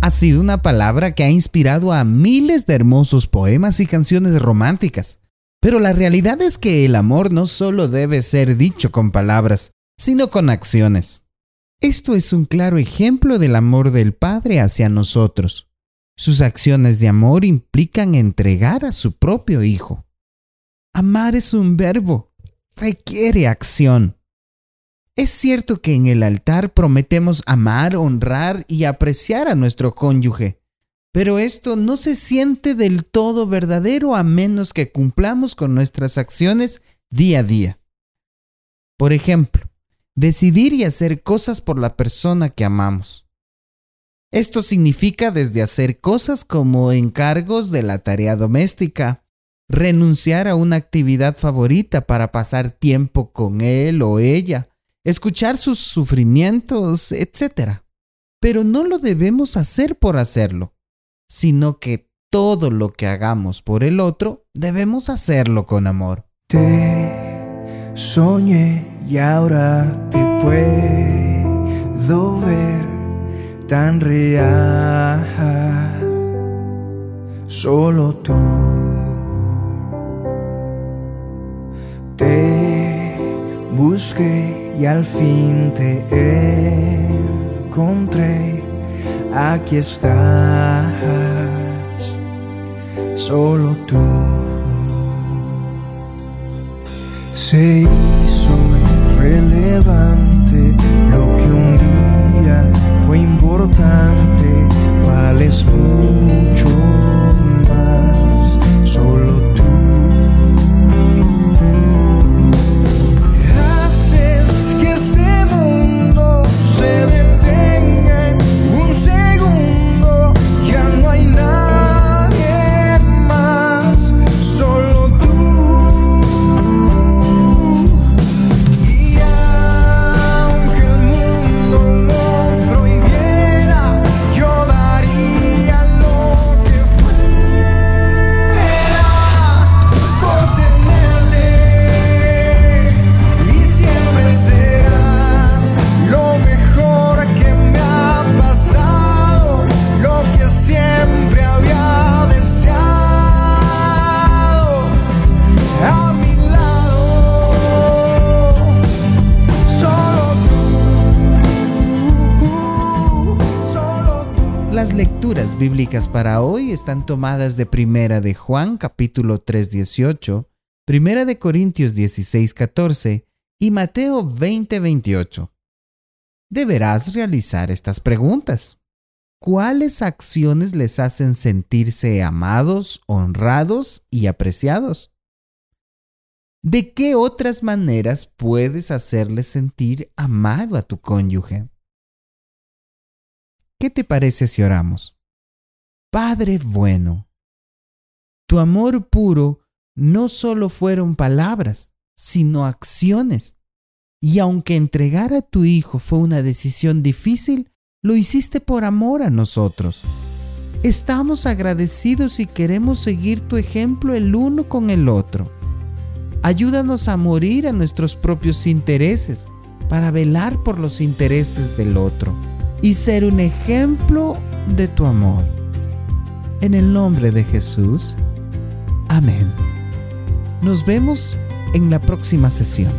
ha sido una palabra que ha inspirado a miles de hermosos poemas y canciones románticas. Pero la realidad es que el amor no solo debe ser dicho con palabras, sino con acciones. Esto es un claro ejemplo del amor del Padre hacia nosotros. Sus acciones de amor implican entregar a su propio Hijo. Amar es un verbo, requiere acción. Es cierto que en el altar prometemos amar, honrar y apreciar a nuestro cónyuge, pero esto no se siente del todo verdadero a menos que cumplamos con nuestras acciones día a día. Por ejemplo, decidir y hacer cosas por la persona que amamos. Esto significa desde hacer cosas como encargos de la tarea doméstica, renunciar a una actividad favorita para pasar tiempo con él o ella, escuchar sus sufrimientos, etc. Pero no lo debemos hacer por hacerlo, sino que todo lo que hagamos por el otro debemos hacerlo con amor. Te soñé y ahora te puedo ver tan real, solo tú. Busqué y al fin te encontré. Aquí estás, solo tú. Se hizo relevante lo que un día fue importante, vales mucho más, bíblicas para hoy están tomadas de Primera de Juan capítulo 3 18, Primera de Corintios 16 14 y Mateo 20 28. Deberás realizar estas preguntas. ¿Cuáles acciones les hacen sentirse amados, honrados y apreciados? ¿De qué otras maneras puedes hacerles sentir amado a tu cónyuge? ¿Qué te parece si oramos? Padre bueno, tu amor puro no solo fueron palabras, sino acciones. Y aunque entregar a tu Hijo fue una decisión difícil, lo hiciste por amor a nosotros. Estamos agradecidos y queremos seguir tu ejemplo el uno con el otro. Ayúdanos a morir a nuestros propios intereses para velar por los intereses del otro y ser un ejemplo de tu amor. En el nombre de Jesús. Amén. Nos vemos en la próxima sesión.